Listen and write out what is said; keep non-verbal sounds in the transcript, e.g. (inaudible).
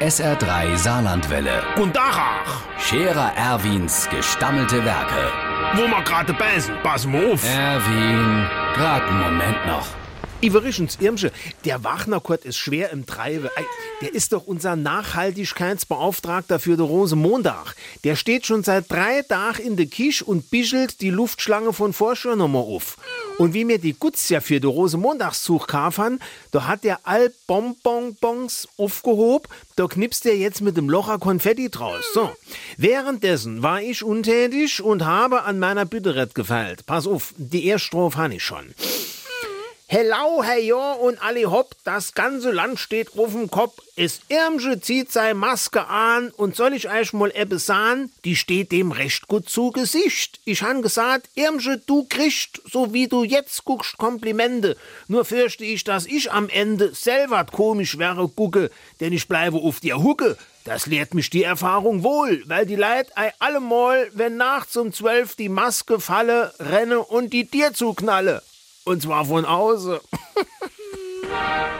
SR3 Saarlandwelle. Und Dachach, Scherer Erwins gestammelte Werke. wo wir gerade beißen, pass mal auf. Erwin, grad einen Moment noch. Iverischens Irmsche, der Wachnerkurt ist schwer im Treibe. Ei, Der ist doch unser Nachhaltigkeitsbeauftragter für die Rosenmontag. Der steht schon seit drei Tagen in der Kisch und bischelt die Luftschlange von Vorschau nochmal auf. Und wie mir die Gutz ja für die Rosenmontagszug kafern, da hat der all Bonbonbons aufgehob, da knipst er jetzt mit dem Locher Konfetti draus. So. Währenddessen war ich untätig und habe an meiner Bitterett gefeilt. Pass auf, die erste Strophe habe ich schon. Hello, hey jo und alle hopp, das ganze Land steht auf dem Kopf. Es Irmsche zieht sei Maske an und soll ich euch mal ebbe sagen, die steht dem recht gut zu Gesicht. Ich han gesagt, Irmsche, du kriegst, so wie du jetzt guckst, Komplimente. Nur fürchte ich, dass ich am Ende selber komisch wäre gucke, denn ich bleibe auf dir Hucke. Das lehrt mich die Erfahrung wohl, weil die Leid ei allemal, wenn nachts um zwölf die Maske falle, renne und die dir zuknalle. Und zwar von außen. (laughs)